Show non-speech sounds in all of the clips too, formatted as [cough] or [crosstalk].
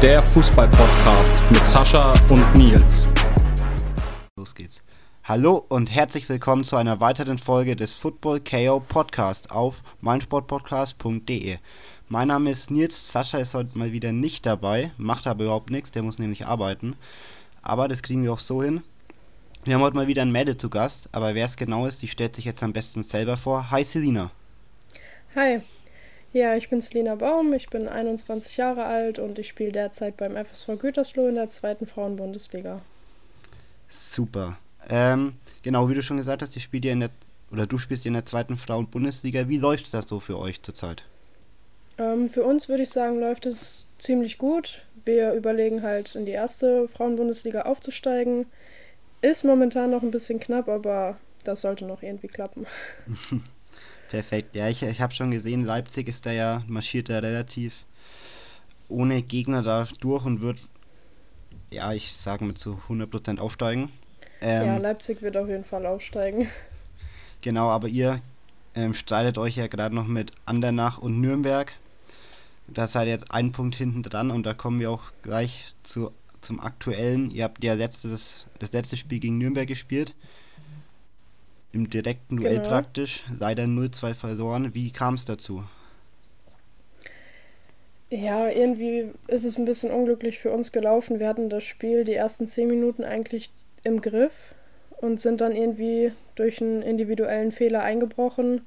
Der Fußball-Podcast mit Sascha und Nils. Los geht's. Hallo und herzlich willkommen zu einer weiteren Folge des Football KO Podcast auf meinsportpodcast.de. Mein Name ist Nils, Sascha ist heute mal wieder nicht dabei, macht aber überhaupt nichts, der muss nämlich arbeiten. Aber das kriegen wir auch so hin. Wir haben heute mal wieder einen Mädel zu Gast, aber wer es genau ist, die stellt sich jetzt am besten selber vor. Hi Selina. Hi. Ja, ich bin Selina Baum, ich bin 21 Jahre alt und ich spiele derzeit beim FSV Gütersloh in der zweiten Frauenbundesliga. Super. Ähm, genau, wie du schon gesagt hast, ich spiele in der oder du spielst in der zweiten Frauenbundesliga. Wie läuft das so für euch zurzeit? Ähm, für uns würde ich sagen, läuft es ziemlich gut. Wir überlegen halt in die erste Frauenbundesliga aufzusteigen. Ist momentan noch ein bisschen knapp, aber das sollte noch irgendwie klappen. [laughs] Perfekt. Ja, ich, ich habe schon gesehen, Leipzig ist da ja, marschiert da relativ ohne Gegner da durch und wird, ja, ich sage mal zu 100% aufsteigen. Ähm, ja, Leipzig wird auf jeden Fall aufsteigen. Genau, aber ihr ähm, streitet euch ja gerade noch mit Andernach und Nürnberg. Da seid ihr jetzt einen Punkt hinten dran und da kommen wir auch gleich zu, zum aktuellen. Ihr habt ja letztes, das letzte Spiel gegen Nürnberg gespielt im direkten Duell genau. praktisch. Leider 0-2 verloren. Wie kam es dazu? Ja, irgendwie ist es ein bisschen unglücklich für uns gelaufen. Wir hatten das Spiel die ersten 10 Minuten eigentlich im Griff und sind dann irgendwie durch einen individuellen Fehler eingebrochen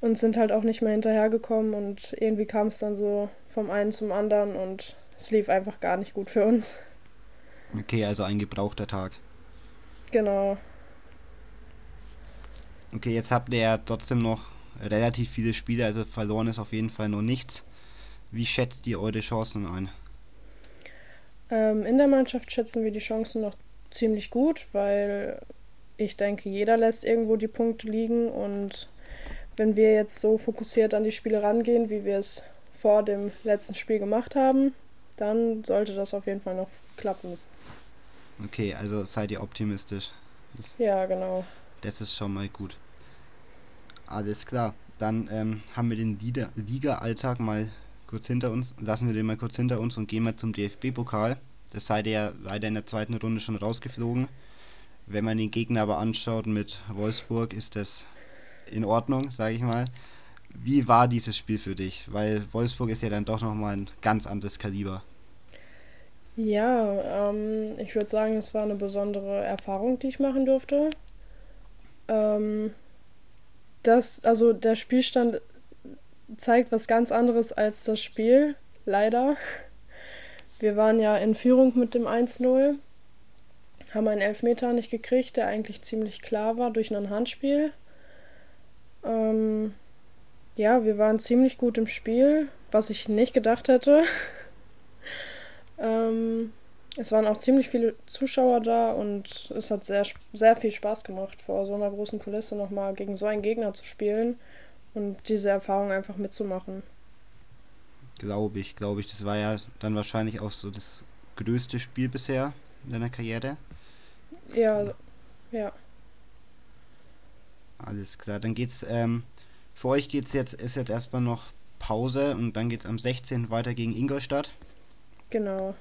und sind halt auch nicht mehr hinterhergekommen und irgendwie kam es dann so vom einen zum anderen und es lief einfach gar nicht gut für uns. Okay, also ein gebrauchter Tag. Genau. Okay, jetzt habt ihr ja trotzdem noch relativ viele Spiele, also verloren ist auf jeden Fall noch nichts. Wie schätzt ihr eure Chancen ein? Ähm, in der Mannschaft schätzen wir die Chancen noch ziemlich gut, weil ich denke, jeder lässt irgendwo die Punkte liegen und wenn wir jetzt so fokussiert an die Spiele rangehen, wie wir es vor dem letzten Spiel gemacht haben, dann sollte das auf jeden Fall noch klappen. Okay, also seid ihr optimistisch. Das ja, genau. Das ist schon mal gut. Alles klar. Dann ähm, haben wir den Liga-Alltag mal kurz hinter uns, lassen wir den mal kurz hinter uns und gehen mal zum DFB-Pokal. Das seid ihr ja leider in der zweiten Runde schon rausgeflogen. Wenn man den Gegner aber anschaut mit Wolfsburg, ist das in Ordnung, sage ich mal. Wie war dieses Spiel für dich? Weil Wolfsburg ist ja dann doch nochmal ein ganz anderes Kaliber. Ja, ähm, ich würde sagen, es war eine besondere Erfahrung, die ich machen durfte. Ähm, das, also der Spielstand zeigt was ganz anderes als das Spiel, leider. Wir waren ja in Führung mit dem 1-0, haben einen Elfmeter nicht gekriegt, der eigentlich ziemlich klar war durch ein Handspiel. Ähm, ja, wir waren ziemlich gut im Spiel, was ich nicht gedacht hätte. [laughs] ähm, es waren auch ziemlich viele Zuschauer da und es hat sehr, sehr viel Spaß gemacht, vor so einer großen Kulisse nochmal gegen so einen Gegner zu spielen und diese Erfahrung einfach mitzumachen. Glaube ich, glaube ich. Das war ja dann wahrscheinlich auch so das größte Spiel bisher in deiner Karriere. Ja, ja. Alles klar, dann geht's, ähm, für euch geht's jetzt, ist jetzt erstmal noch Pause und dann geht's am 16. weiter gegen Ingolstadt. Genau.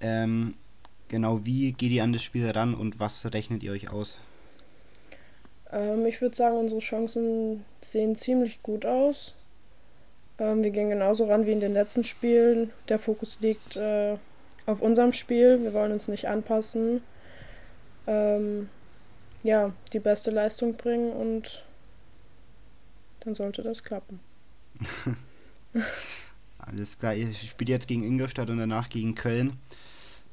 Ähm, genau, wie geht ihr an das Spiel ran und was rechnet ihr euch aus? Ähm, ich würde sagen, unsere Chancen sehen ziemlich gut aus. Ähm, wir gehen genauso ran wie in den letzten Spielen. Der Fokus liegt äh, auf unserem Spiel. Wir wollen uns nicht anpassen. Ähm, ja, die beste Leistung bringen und dann sollte das klappen. [laughs] [laughs] Alles klar, ihr spielt jetzt gegen Ingolstadt und danach gegen Köln.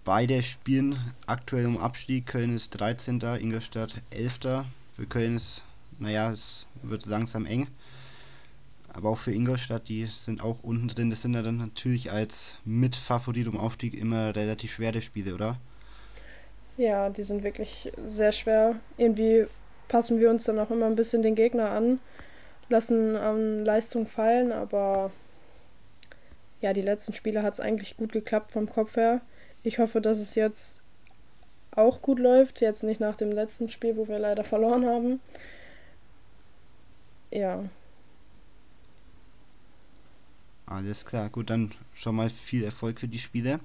Beide spielen aktuell um Abstieg. Köln ist 13. Ingolstadt 11. Für Köln ist, naja, es wird langsam eng. Aber auch für Ingolstadt, die sind auch unten drin. Das sind ja dann natürlich als Mitfavorit um Aufstieg immer relativ schwere Spiele, oder? Ja, die sind wirklich sehr schwer. Irgendwie passen wir uns dann auch immer ein bisschen den Gegner an, lassen an Leistung fallen, aber ja, die letzten Spiele hat es eigentlich gut geklappt vom Kopf her. Ich hoffe, dass es jetzt auch gut läuft. Jetzt nicht nach dem letzten Spiel, wo wir leider verloren haben. Ja. Alles klar, gut, dann schon mal viel Erfolg für die Spiele.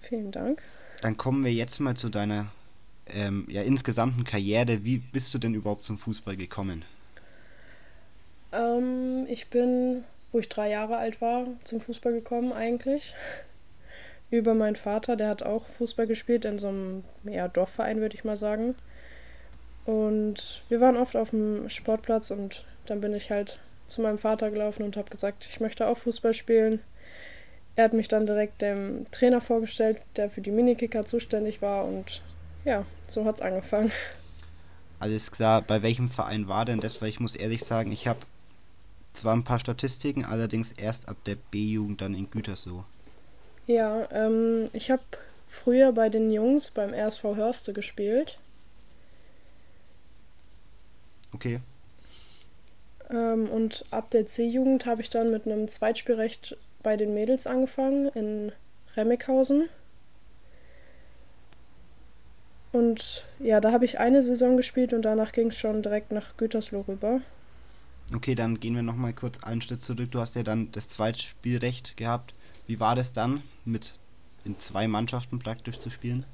Vielen Dank. Dann kommen wir jetzt mal zu deiner ähm, ja, insgesamten Karriere. Wie bist du denn überhaupt zum Fußball gekommen? Ähm, ich bin, wo ich drei Jahre alt war, zum Fußball gekommen eigentlich. Über meinen Vater, der hat auch Fußball gespielt in so einem ja, Dorfverein, würde ich mal sagen. Und wir waren oft auf dem Sportplatz und dann bin ich halt zu meinem Vater gelaufen und habe gesagt, ich möchte auch Fußball spielen. Er hat mich dann direkt dem Trainer vorgestellt, der für die Minikicker zuständig war und ja, so hat es angefangen. Alles klar, bei welchem Verein war denn das? Weil ich muss ehrlich sagen, ich habe zwar ein paar Statistiken, allerdings erst ab der B-Jugend dann in Gütersloh. Ja, ähm, ich habe früher bei den Jungs beim RSV Hörste gespielt. Okay. Ähm, und ab der C-Jugend habe ich dann mit einem Zweitspielrecht bei den Mädels angefangen in Remmighausen. Und ja, da habe ich eine Saison gespielt und danach ging es schon direkt nach Gütersloh rüber. Okay, dann gehen wir nochmal kurz einen Schritt zurück. Du hast ja dann das Zweitspielrecht gehabt. Wie war das dann, mit in zwei Mannschaften praktisch zu spielen?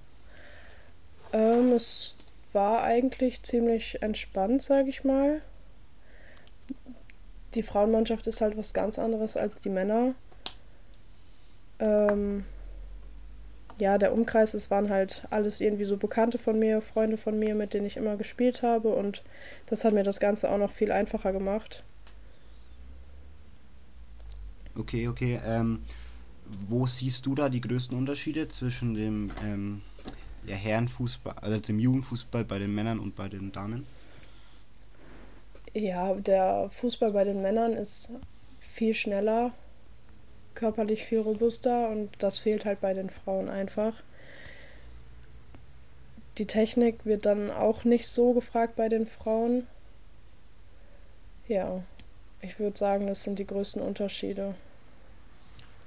Ähm, es war eigentlich ziemlich entspannt, sage ich mal. Die Frauenmannschaft ist halt was ganz anderes als die Männer. Ähm, ja, der Umkreis, es waren halt alles irgendwie so Bekannte von mir, Freunde von mir, mit denen ich immer gespielt habe und das hat mir das Ganze auch noch viel einfacher gemacht. Okay, okay. Ähm, wo siehst du da die größten Unterschiede zwischen dem ähm, ja, Herrenfußball, also dem Jugendfußball bei den Männern und bei den Damen? Ja, der Fußball bei den Männern ist viel schneller, körperlich viel robuster und das fehlt halt bei den Frauen einfach. Die Technik wird dann auch nicht so gefragt bei den Frauen. Ja, ich würde sagen, das sind die größten Unterschiede.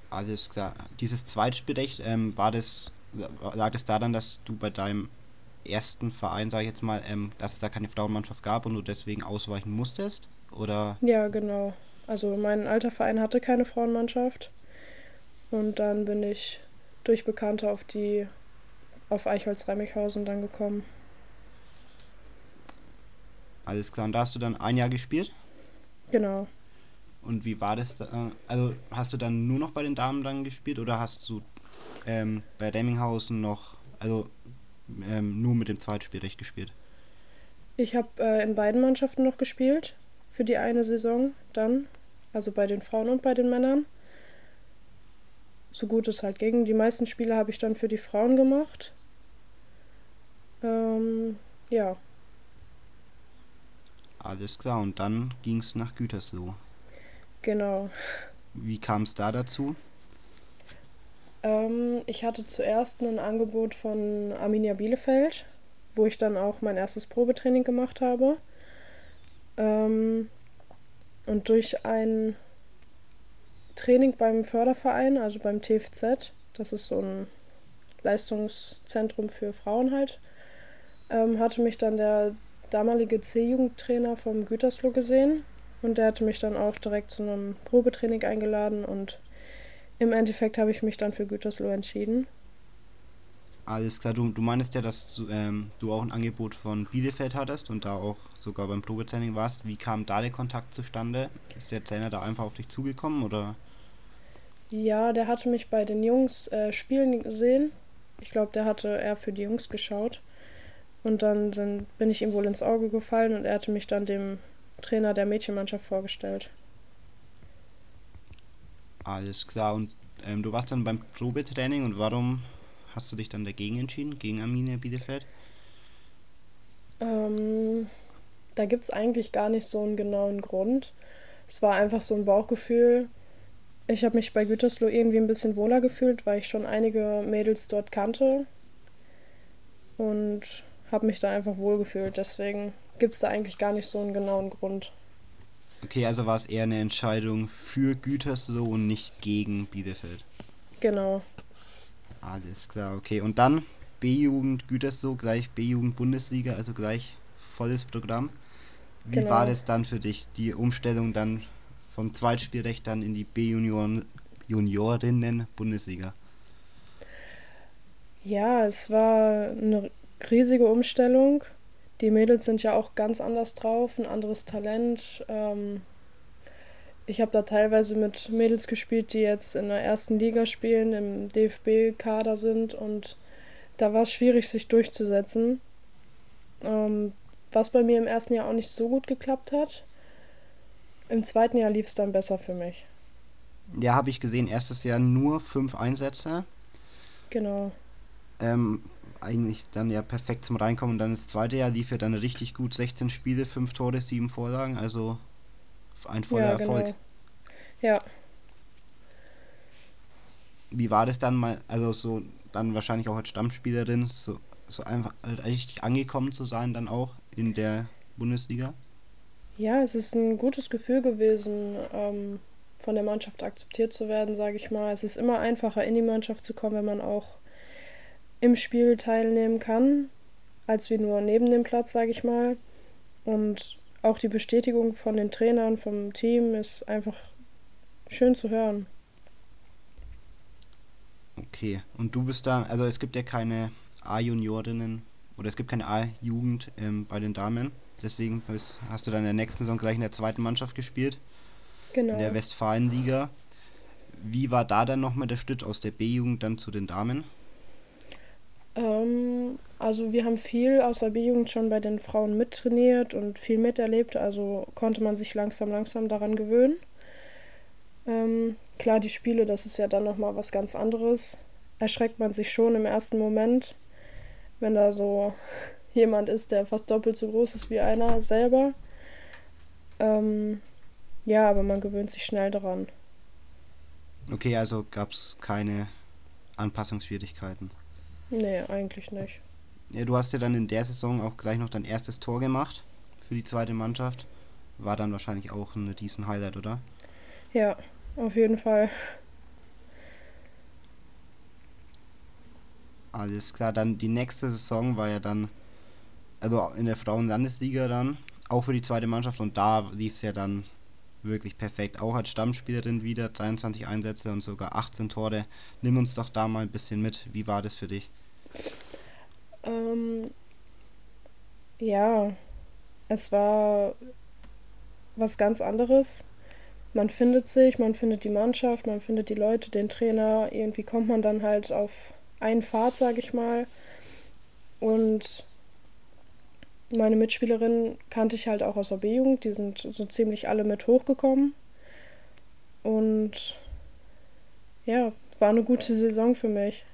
Alles klar. Dieses Zweitspielrecht, ähm, war das, lag es daran, dass du bei deinem ersten Verein, sage ich jetzt mal, ähm, dass es da keine Frauenmannschaft gab und du deswegen ausweichen musstest? Oder? Ja, genau. Also mein alter Verein hatte keine Frauenmannschaft. Und dann bin ich durch Bekannte auf die auf Eichholz-Remmichhausen dann gekommen. Alles klar, und da hast du dann ein Jahr gespielt? Genau. Und wie war das? Da? Also hast du dann nur noch bei den Damen dann gespielt oder hast du ähm, bei Remminghausen noch, also ähm, nur mit dem Zweitspielrecht gespielt? Ich habe äh, in beiden Mannschaften noch gespielt für die eine Saison dann, also bei den Frauen und bei den Männern so gut es halt ging. Die meisten Spiele habe ich dann für die Frauen gemacht. Ähm, ja. Alles klar, und dann ging es nach Gütersloh. Genau. Wie kam es da dazu? Ähm, ich hatte zuerst ein Angebot von Arminia Bielefeld, wo ich dann auch mein erstes Probetraining gemacht habe. Ähm, und durch ein Training beim Förderverein, also beim TFZ. Das ist so ein Leistungszentrum für Frauen halt. Ähm, hatte mich dann der damalige C-Jugendtrainer vom Gütersloh gesehen und der hatte mich dann auch direkt zu einem Probetraining eingeladen und im Endeffekt habe ich mich dann für Gütersloh entschieden. Alles klar, du, du meinst ja, dass du, ähm, du auch ein Angebot von Bielefeld hattest und da auch sogar beim Probetraining warst. Wie kam da der Kontakt zustande? Ist der Trainer da einfach auf dich zugekommen oder? Ja, der hatte mich bei den Jungs äh, spielen gesehen. Ich glaube, der hatte eher für die Jungs geschaut. Und dann sind, bin ich ihm wohl ins Auge gefallen und er hatte mich dann dem Trainer der Mädchenmannschaft vorgestellt. Alles klar. Und ähm, du warst dann beim Probetraining und warum hast du dich dann dagegen entschieden, gegen Arminia Bielefeld? Ähm, da gibt es eigentlich gar nicht so einen genauen Grund. Es war einfach so ein Bauchgefühl. Ich habe mich bei Gütersloh irgendwie ein bisschen wohler gefühlt, weil ich schon einige Mädels dort kannte und habe mich da einfach wohl gefühlt. Deswegen gibt es da eigentlich gar nicht so einen genauen Grund. Okay, also war es eher eine Entscheidung für Gütersloh und nicht gegen Bielefeld. Genau. Alles klar, okay. Und dann B-Jugend Gütersloh, gleich B-Jugend Bundesliga, also gleich volles Programm. Wie genau. war das dann für dich, die Umstellung dann vom Zweitspielrecht dann in die B-Junioren Juniorinnen-Bundesliga? Ja, es war eine riesige Umstellung. Die Mädels sind ja auch ganz anders drauf, ein anderes Talent. Ähm, ich habe da teilweise mit Mädels gespielt, die jetzt in der ersten Liga spielen, im DFB-Kader sind und da war es schwierig, sich durchzusetzen. Ähm, was bei mir im ersten Jahr auch nicht so gut geklappt hat. Im zweiten Jahr lief es dann besser für mich. Ja, habe ich gesehen, erstes Jahr nur fünf Einsätze. Genau. Ähm, eigentlich dann ja perfekt zum Reinkommen. Und dann das zweite Jahr lief ja dann richtig gut. 16 Spiele, 5 Tore, 7 Vorlagen. Also ein voller ja, Erfolg. Genau. Ja. Wie war das dann mal, also so dann wahrscheinlich auch als Stammspielerin, so, so einfach richtig angekommen zu sein, dann auch in der Bundesliga? Ja, es ist ein gutes Gefühl gewesen, ähm, von der Mannschaft akzeptiert zu werden, sage ich mal. Es ist immer einfacher, in die Mannschaft zu kommen, wenn man auch im Spiel teilnehmen kann, als wie nur neben dem Platz, sage ich mal. Und auch die Bestätigung von den Trainern, vom Team ist einfach schön zu hören. Okay, und du bist da, also es gibt ja keine A-Juniorinnen oder es gibt keine A-Jugend ähm, bei den Damen. Deswegen bist, hast du dann in der nächsten Saison gleich in der zweiten Mannschaft gespielt. Genau. In der Westfalenliga. Wie war da dann nochmal der Schritt aus der B-Jugend dann zu den Damen? Ähm, also wir haben viel aus der B-Jugend schon bei den Frauen mittrainiert und viel miterlebt, also konnte man sich langsam, langsam daran gewöhnen. Ähm, klar, die Spiele, das ist ja dann nochmal was ganz anderes. Erschreckt man sich schon im ersten Moment, wenn da so [laughs] jemand ist, der fast doppelt so groß ist wie einer selber. Ähm, ja, aber man gewöhnt sich schnell daran. Okay, also gab es keine Anpassungsschwierigkeiten. Nee, eigentlich nicht. Ja, du hast ja dann in der Saison auch gleich noch dein erstes Tor gemacht für die zweite Mannschaft. War dann wahrscheinlich auch ein decent Highlight, oder? Ja, auf jeden Fall. Alles klar, dann die nächste Saison war ja dann, also in der Frauenlandesliga dann, auch für die zweite Mannschaft und da lief es ja dann wirklich perfekt. Auch als Stammspielerin wieder, 23 Einsätze und sogar 18 Tore. Nimm uns doch da mal ein bisschen mit. Wie war das für dich? Ähm, ja, es war was ganz anderes man findet sich, man findet die Mannschaft, man findet die Leute, den Trainer. Irgendwie kommt man dann halt auf einen Pfad, sage ich mal. Und meine Mitspielerinnen kannte ich halt auch aus der B-Jugend. Die sind so ziemlich alle mit hochgekommen. Und ja, war eine gute Saison für mich.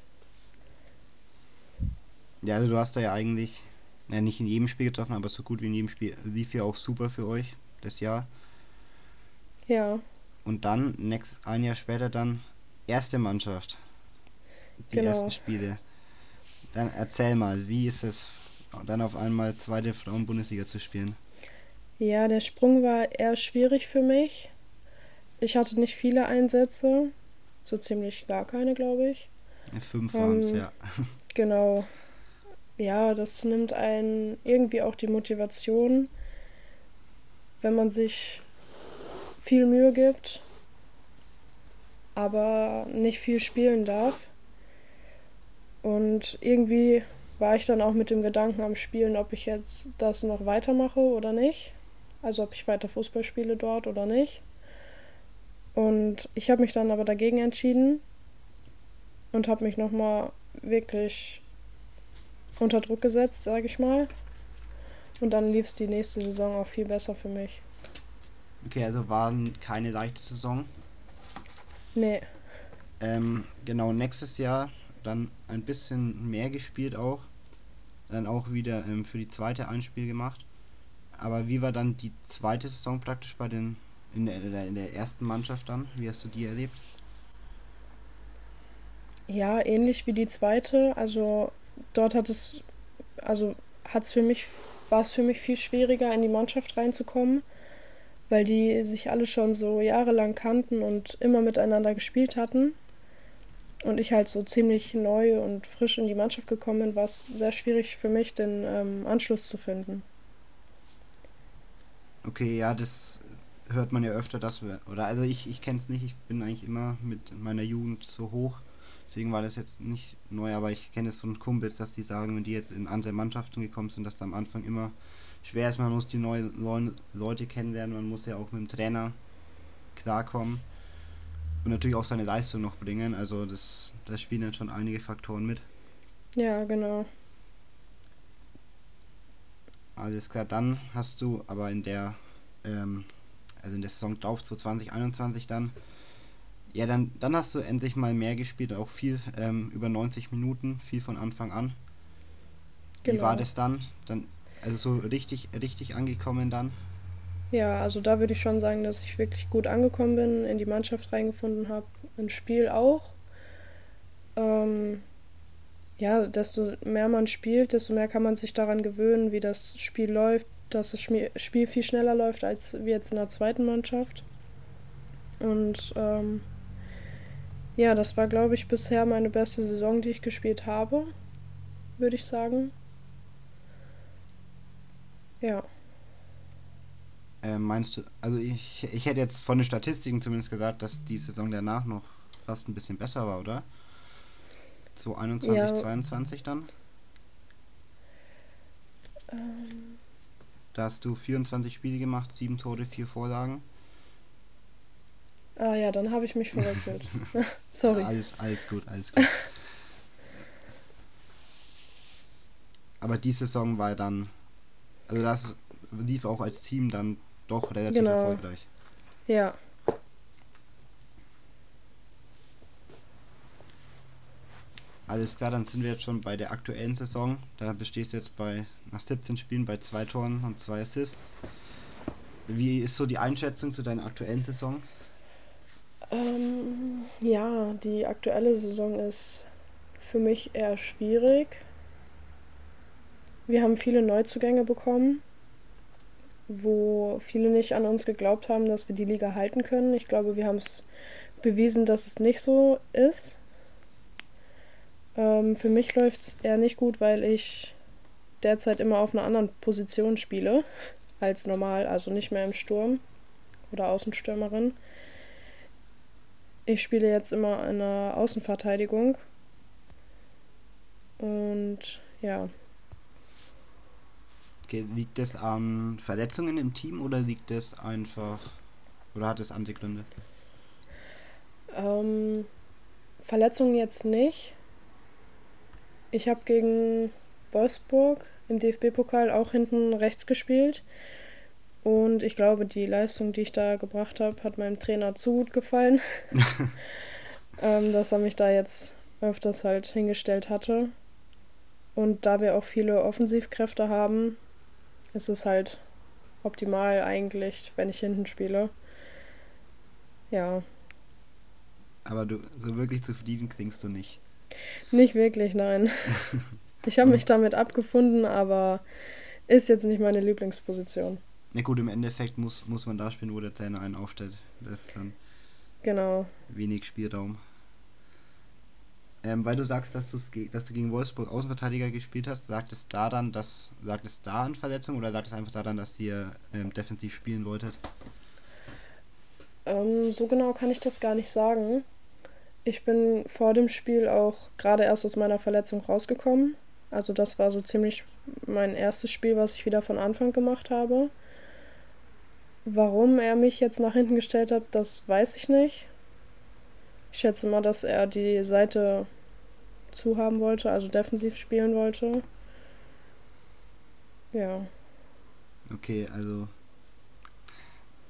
Ja, also du hast da ja eigentlich, ja, nicht in jedem Spiel getroffen, aber so gut wie in jedem Spiel lief ja auch super für euch das Jahr. Ja. Und dann, next, ein Jahr später dann erste Mannschaft. Die genau. ersten Spiele. Dann erzähl mal, wie ist es dann auf einmal zweite Frauen-Bundesliga zu spielen? Ja, der Sprung war eher schwierig für mich. Ich hatte nicht viele Einsätze, so ziemlich gar keine, glaube ich. Fünf waren es, ähm, ja. [laughs] Genau. Ja, das nimmt einen irgendwie auch die Motivation, wenn man sich viel Mühe gibt, aber nicht viel spielen darf. Und irgendwie war ich dann auch mit dem Gedanken am Spielen, ob ich jetzt das noch weitermache oder nicht. Also ob ich weiter Fußball spiele dort oder nicht. Und ich habe mich dann aber dagegen entschieden und habe mich nochmal wirklich unter Druck gesetzt, sage ich mal. Und dann lief es die nächste Saison auch viel besser für mich. Okay, also war keine leichte Saison. Nee. Ähm, genau, nächstes Jahr dann ein bisschen mehr gespielt auch. Dann auch wieder ähm, für die zweite ein Spiel gemacht. Aber wie war dann die zweite Saison praktisch bei den in der, in der ersten Mannschaft dann? Wie hast du die erlebt? Ja, ähnlich wie die zweite. Also dort hat es, also hat für mich, war es für mich viel schwieriger, in die Mannschaft reinzukommen weil die sich alle schon so jahrelang kannten und immer miteinander gespielt hatten. Und ich halt so ziemlich neu und frisch in die Mannschaft gekommen bin, war es sehr schwierig für mich, den ähm, Anschluss zu finden. Okay, ja, das hört man ja öfter, dass wir, oder also ich, ich kenne es nicht, ich bin eigentlich immer mit meiner Jugend so hoch, deswegen war das jetzt nicht neu, aber ich kenne es von Kumpels, dass die sagen, wenn die jetzt in andere Mannschaften gekommen sind, dass da am Anfang immer schwer ist, man muss die neuen Leute kennenlernen, man muss ja auch mit dem Trainer klarkommen und natürlich auch seine Leistung noch bringen, also das, das spielen dann schon einige Faktoren mit. Ja, genau. Alles klar, dann hast du aber in der ähm, also in der Saison drauf, 2021 dann. Ja, dann, dann hast du endlich mal mehr gespielt, auch viel ähm, über 90 Minuten, viel von Anfang an. Genau. Wie war das dann? Dann, also so richtig, richtig angekommen dann? Ja, also da würde ich schon sagen, dass ich wirklich gut angekommen bin, in die Mannschaft reingefunden habe, ins Spiel auch. Ähm, ja, desto mehr man spielt, desto mehr kann man sich daran gewöhnen, wie das Spiel läuft, dass das Spiel viel schneller läuft als wir jetzt in der zweiten Mannschaft. Und ähm, ja, das war, glaube ich, bisher meine beste Saison, die ich gespielt habe, würde ich sagen. Ja. Äh, meinst du, also ich, ich hätte jetzt von den Statistiken zumindest gesagt, dass die Saison danach noch fast ein bisschen besser war, oder? So 21, ja. 22 dann? Ähm. Da hast du 24 Spiele gemacht, 7 Tore, 4 Vorlagen. Ah ja, dann habe ich mich verwechselt. [laughs] [laughs] Sorry. Ja, alles, alles gut, alles gut. Aber die Saison war dann, also das lief auch als Team dann doch relativ genau. erfolgreich. Ja. Alles klar, dann sind wir jetzt schon bei der aktuellen Saison. Da bestehst du jetzt bei nach 17 Spielen bei zwei Toren und zwei Assists. Wie ist so die Einschätzung zu deiner aktuellen Saison? Ähm, ja, die aktuelle Saison ist für mich eher schwierig. Wir haben viele Neuzugänge bekommen, wo viele nicht an uns geglaubt haben, dass wir die Liga halten können. Ich glaube, wir haben es bewiesen, dass es nicht so ist. Ähm, für mich läuft es eher nicht gut, weil ich derzeit immer auf einer anderen Position spiele als normal, also nicht mehr im Sturm oder Außenstürmerin. Ich spiele jetzt immer in der Außenverteidigung. Und ja. Okay, liegt es an Verletzungen im Team oder liegt es einfach. Oder hat es andere Gründe? Ähm, Verletzungen jetzt nicht. Ich habe gegen Wolfsburg im DFB-Pokal auch hinten rechts gespielt. Und ich glaube, die Leistung, die ich da gebracht habe, hat meinem Trainer zu gut gefallen. [laughs] ähm, dass er mich da jetzt öfters halt hingestellt hatte. Und da wir auch viele Offensivkräfte haben, ist es halt optimal eigentlich, wenn ich hinten spiele. Ja. Aber du so wirklich zufrieden klingst du nicht. Nicht wirklich, nein. [laughs] Ich habe mich damit abgefunden, aber ist jetzt nicht meine Lieblingsposition. Ja gut, im Endeffekt muss, muss man da spielen, wo der Trainer einen aufstellt. Das ist dann genau. wenig Spielraum. Ähm, weil du sagst, dass, dass du gegen Wolfsburg Außenverteidiger gespielt hast, sagt es da dann, dass sagt es da an Verletzung oder sagt es einfach daran, dass ihr ähm, defensiv spielen wolltet? Ähm, so genau kann ich das gar nicht sagen. Ich bin vor dem Spiel auch gerade erst aus meiner Verletzung rausgekommen. Also das war so ziemlich mein erstes Spiel, was ich wieder von Anfang gemacht habe. Warum er mich jetzt nach hinten gestellt hat, das weiß ich nicht. Ich schätze mal, dass er die Seite zu haben wollte, also defensiv spielen wollte. Ja. Okay, also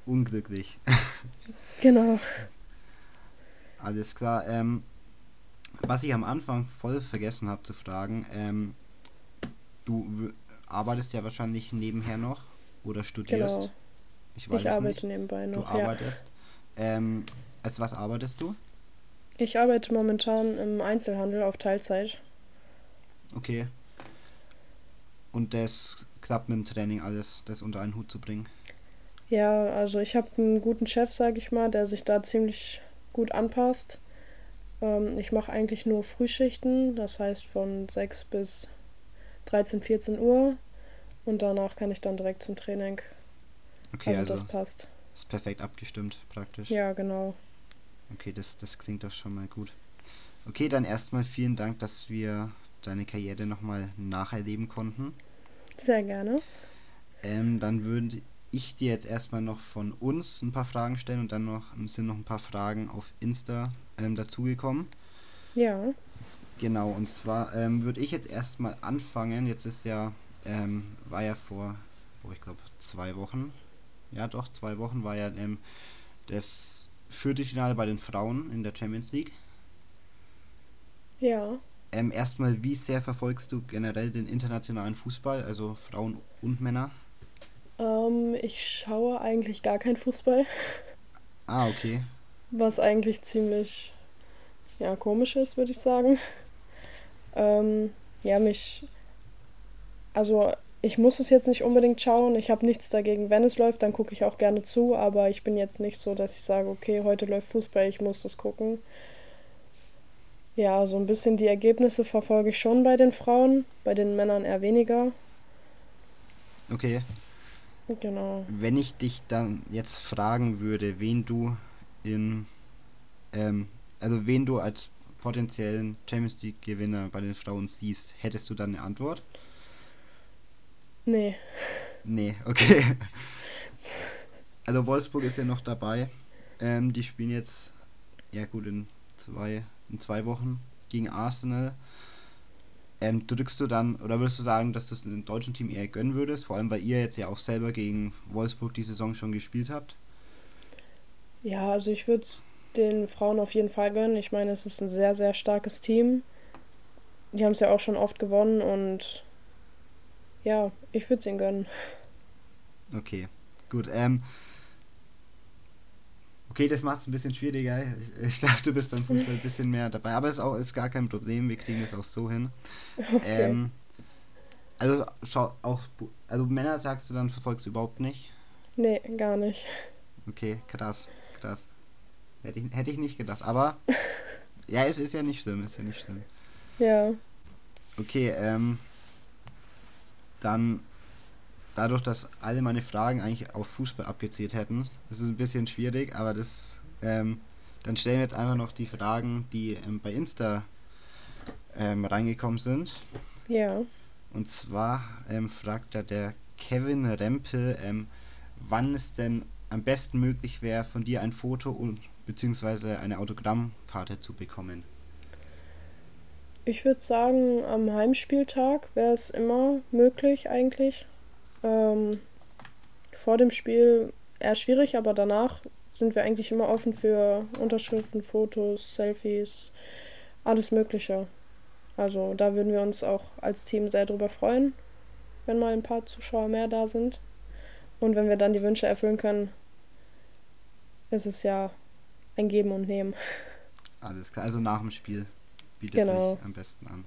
unglücklich. [laughs] genau. Alles klar. Ähm, was ich am Anfang voll vergessen habe zu fragen, ähm, du arbeitest ja wahrscheinlich nebenher noch oder studierst? Genau. Ich, weiß ich arbeite nicht. nebenbei noch. Du arbeitest. Ja. Ähm, als was arbeitest du? Ich arbeite momentan im Einzelhandel auf Teilzeit. Okay. Und das klappt mit dem Training alles, das unter einen Hut zu bringen? Ja, also ich habe einen guten Chef, sage ich mal, der sich da ziemlich gut anpasst. Ähm, ich mache eigentlich nur Frühschichten, das heißt von 6 bis 13, 14 Uhr. Und danach kann ich dann direkt zum Training. Okay, also, also das passt. ist perfekt abgestimmt praktisch. Ja, genau. Okay, das, das klingt doch schon mal gut. Okay, dann erstmal vielen Dank, dass wir deine Karriere nochmal nacherleben konnten. Sehr gerne. Ähm, dann würde ich dir jetzt erstmal noch von uns ein paar Fragen stellen und dann noch sind noch ein paar Fragen auf Insta ähm, dazugekommen. Ja. Genau, und zwar ähm, würde ich jetzt erstmal anfangen. Jetzt ist ja, ähm, war ja vor, oh, ich glaube, zwei Wochen. Ja, doch, zwei Wochen war ja ähm, das Viertelfinale bei den Frauen in der Champions League. Ja. Ähm, erstmal, wie sehr verfolgst du generell den internationalen Fußball, also Frauen und Männer? Ähm, ich schaue eigentlich gar kein Fußball. Ah, okay. Was eigentlich ziemlich ja, komisch ist, würde ich sagen. Ähm, ja, mich. Also, ich muss es jetzt nicht unbedingt schauen. Ich habe nichts dagegen, wenn es läuft, dann gucke ich auch gerne zu. Aber ich bin jetzt nicht so, dass ich sage, okay, heute läuft Fußball, ich muss das gucken. Ja, so ein bisschen die Ergebnisse verfolge ich schon bei den Frauen, bei den Männern eher weniger. Okay. Genau. Wenn ich dich dann jetzt fragen würde, wen du in, ähm, also wen du als potenziellen Champions League Gewinner bei den Frauen siehst, hättest du dann eine Antwort? Nee. Nee, okay. [laughs] Also Wolfsburg ist ja noch dabei. Ähm, die spielen jetzt, ja gut, in zwei, in zwei Wochen gegen Arsenal. Ähm, drückst du dann, oder würdest du sagen, dass du es dem deutschen Team eher gönnen würdest? Vor allem, weil ihr jetzt ja auch selber gegen Wolfsburg die Saison schon gespielt habt. Ja, also ich würde es den Frauen auf jeden Fall gönnen. Ich meine, es ist ein sehr, sehr starkes Team. Die haben es ja auch schon oft gewonnen und ja, ich würde es ihnen gönnen. Okay, gut. Ähm, okay, das macht es ein bisschen schwieriger. Ich, ich dachte, du bist beim Fußball ein bisschen mehr dabei, aber es ist, auch, ist gar kein Problem. Wir kriegen das auch so hin. Okay. Ähm, also, schau, auch, also Männer sagst du dann, verfolgst du überhaupt nicht? Nee, gar nicht. Okay, krass, krass. Hätte ich, hätte ich nicht gedacht, aber [laughs] ja, es ist ja nicht schlimm, ist ja nicht schlimm. Ja. Okay, ähm, dann dadurch, dass alle meine Fragen eigentlich auf Fußball abgezielt hätten, das ist ein bisschen schwierig, aber das, ähm, dann stellen wir jetzt einfach noch die Fragen, die ähm, bei Insta ähm, reingekommen sind. Ja. Und zwar ähm, fragt da der Kevin Rempel, ähm, wann es denn am besten möglich wäre, von dir ein Foto und beziehungsweise eine Autogrammkarte zu bekommen. Ich würde sagen, am Heimspieltag wäre es immer möglich eigentlich. Ähm, vor dem Spiel eher schwierig, aber danach sind wir eigentlich immer offen für Unterschriften, Fotos, Selfies, alles Mögliche. Also da würden wir uns auch als Team sehr drüber freuen, wenn mal ein paar Zuschauer mehr da sind. Und wenn wir dann die Wünsche erfüllen können, ist es ja ein Geben und Nehmen. Alles klar, also nach dem Spiel bietet Genau. sich am besten an.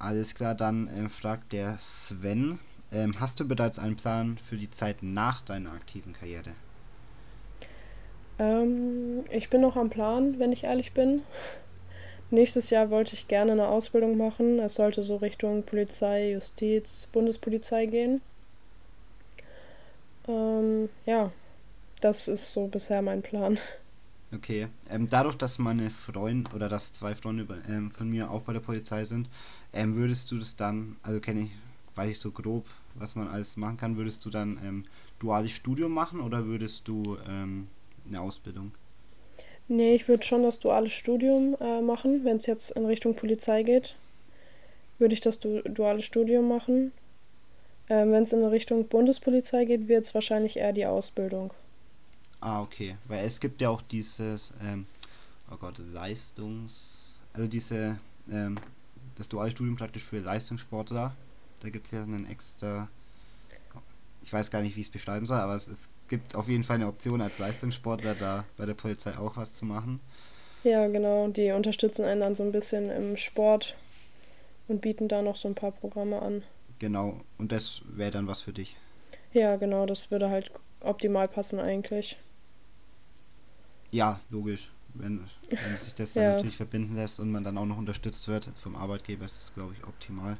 Alles klar, dann ähm, fragt der Sven, ähm, hast du bereits einen Plan für die Zeit nach deiner aktiven Karriere? Ähm, ich bin noch am Plan, wenn ich ehrlich bin. Nächstes Jahr wollte ich gerne eine Ausbildung machen. Es sollte so Richtung Polizei, Justiz, Bundespolizei gehen. Ähm, ja, das ist so bisher mein Plan. Okay, ähm, dadurch, dass meine Freunde oder dass zwei Freunde ähm, von mir auch bei der Polizei sind, ähm, würdest du das dann, also kenne ich, weiß ich so grob, was man alles machen kann, würdest du dann ähm, duales Studium machen oder würdest du ähm, eine Ausbildung? Nee, ich würde schon das duale Studium äh, machen. Wenn es jetzt in Richtung Polizei geht, würde ich das du duale Studium machen. Ähm, Wenn es in Richtung Bundespolizei geht, wird es wahrscheinlich eher die Ausbildung. Ah, okay. Weil es gibt ja auch dieses, ähm, oh Gott, Leistungs... Also diese, ähm, das Dualstudium praktisch für Leistungssportler. Da gibt es ja einen extra... Ich weiß gar nicht, wie ich es beschreiben soll, aber es, es gibt auf jeden Fall eine Option als Leistungssportler da bei der Polizei auch was zu machen. Ja, genau. Die unterstützen einen dann so ein bisschen im Sport und bieten da noch so ein paar Programme an. Genau. Und das wäre dann was für dich. Ja, genau, das würde halt optimal passen eigentlich. Ja, logisch. Wenn, wenn sich das dann Ja. natürlich verbinden lässt und man dann auch noch unterstützt wird vom Arbeitgeber, ist das, glaube ich, optimal.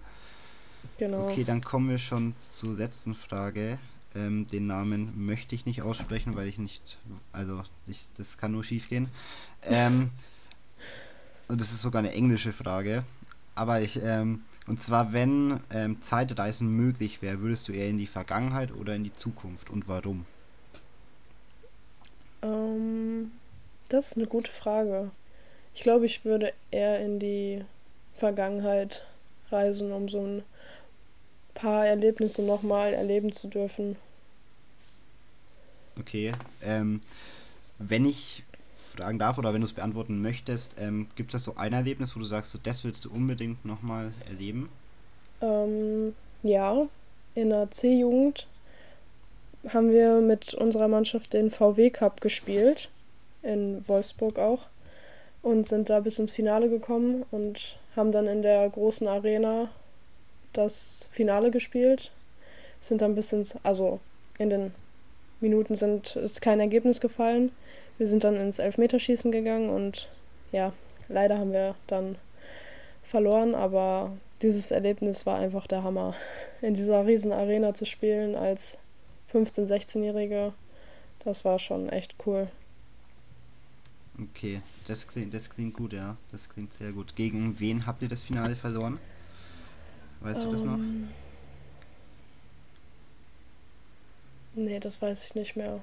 Genau. Okay, dann kommen wir schon zur letzten Frage. Ähm, den Namen möchte ich nicht aussprechen, weil ich nicht, also ich, das kann nur schief gehen. Ähm, [laughs] und das ist sogar eine englische Frage. Aber ich, ähm, und zwar, wenn ähm, Zeitreisen möglich wäre, würdest du eher in die Vergangenheit oder in die Zukunft und warum? Ähm, das ist eine gute Frage. Ich glaube, ich würde eher in die Vergangenheit reisen, um so ein paar Erlebnisse nochmal erleben zu dürfen. Okay. Ähm, wenn ich fragen darf oder wenn du es beantworten möchtest, ähm, gibt es so ein Erlebnis, wo du sagst, so, das willst du unbedingt nochmal erleben? Ähm, ja, in der C-Jugend haben wir mit unserer Mannschaft den VW Cup gespielt, in Wolfsburg auch, und sind da bis ins Finale gekommen und haben dann in der großen Arena das Finale gespielt. Sind dann bis ins, also in den Minuten sind, ist kein Ergebnis gefallen. Wir sind dann ins Elfmeterschießen gegangen und ja, leider haben wir dann verloren, aber dieses Erlebnis war einfach der Hammer. In dieser riesen Arena zu spielen als 15-, 16-Jährige, das war schon echt cool. Okay, das klingt, das klingt gut, ja. Das klingt sehr gut. Gegen wen habt ihr das Finale verloren? Weißt du das noch? Ähm, Nee, das weiß ich nicht mehr.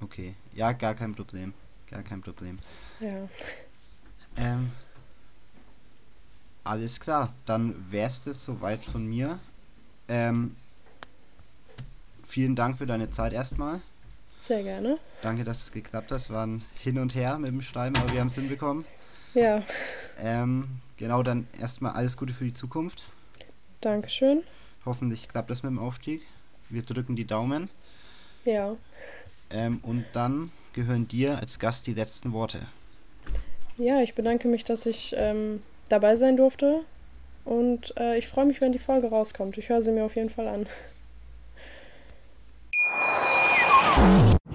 Okay, ja, gar kein Problem. Gar kein Problem. Ja. Ähm, alles klar, dann wär's das soweit von mir. Ähm, vielen Dank für deine Zeit erstmal. Sehr gerne. Danke, dass es geklappt hat. Es war ein Hin und Her mit dem Schreiben, aber wir haben es hinbekommen. Ja, Ähm, genau, dann erstmal alles Gute für die Zukunft. Dankeschön. Hoffentlich klappt das mit dem Aufstieg. Wir drücken die Daumen. Ja. Ähm, und dann gehören dir als Gast die letzten Worte. Ja, ich bedanke mich, dass ich ähm, dabei sein durfte. Und äh, ich freue mich, wenn die Folge rauskommt. Ich höre sie mir auf jeden Fall an.